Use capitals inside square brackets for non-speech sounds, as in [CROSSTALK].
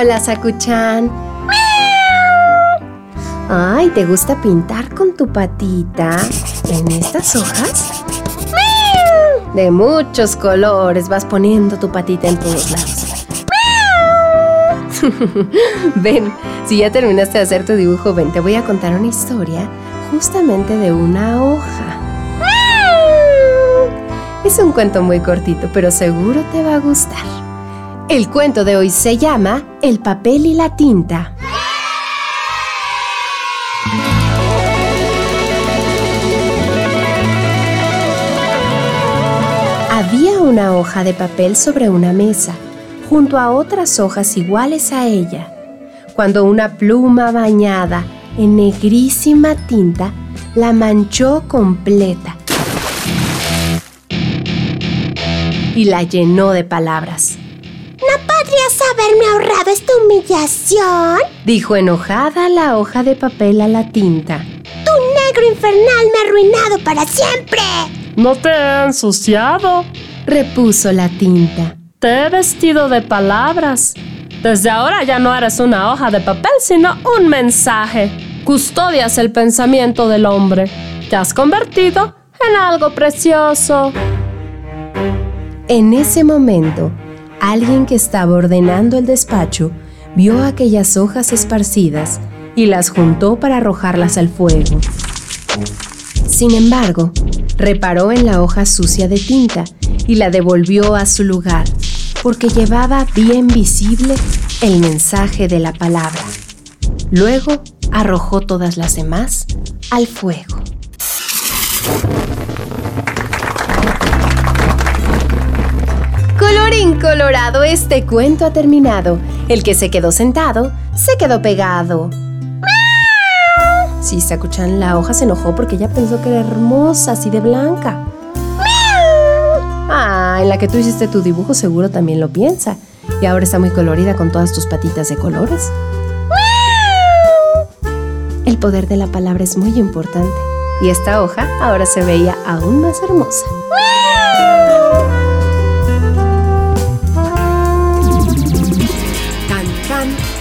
Hola, Sakuchan. Ay, ¿te gusta pintar con tu patita en estas hojas? De muchos colores vas poniendo tu patita en todos lados. [LAUGHS] ven, si ya terminaste de hacer tu dibujo, ven, te voy a contar una historia justamente de una hoja. Es un cuento muy cortito, pero seguro te va a gustar. El cuento de hoy se llama El papel y la tinta. Había una hoja de papel sobre una mesa, junto a otras hojas iguales a ella, cuando una pluma bañada en negrísima tinta la manchó completa y la llenó de palabras podrías haberme ahorrado esta humillación? Dijo enojada la hoja de papel a la tinta. Tu negro infernal me ha arruinado para siempre. No te he ensuciado, repuso la tinta. Te he vestido de palabras. Desde ahora ya no eres una hoja de papel, sino un mensaje. Custodias el pensamiento del hombre. Te has convertido en algo precioso. En ese momento, Alguien que estaba ordenando el despacho vio aquellas hojas esparcidas y las juntó para arrojarlas al fuego. Sin embargo, reparó en la hoja sucia de tinta y la devolvió a su lugar, porque llevaba bien visible el mensaje de la palabra. Luego arrojó todas las demás al fuego. Colorado, este cuento ha terminado. El que se quedó sentado, se quedó pegado. Sí, escuchan la hoja se enojó porque ella pensó que era hermosa, así de blanca. Ah, en la que tú hiciste tu dibujo seguro también lo piensa. Y ahora está muy colorida con todas tus patitas de colores. El poder de la palabra es muy importante. Y esta hoja ahora se veía aún más hermosa. Bye.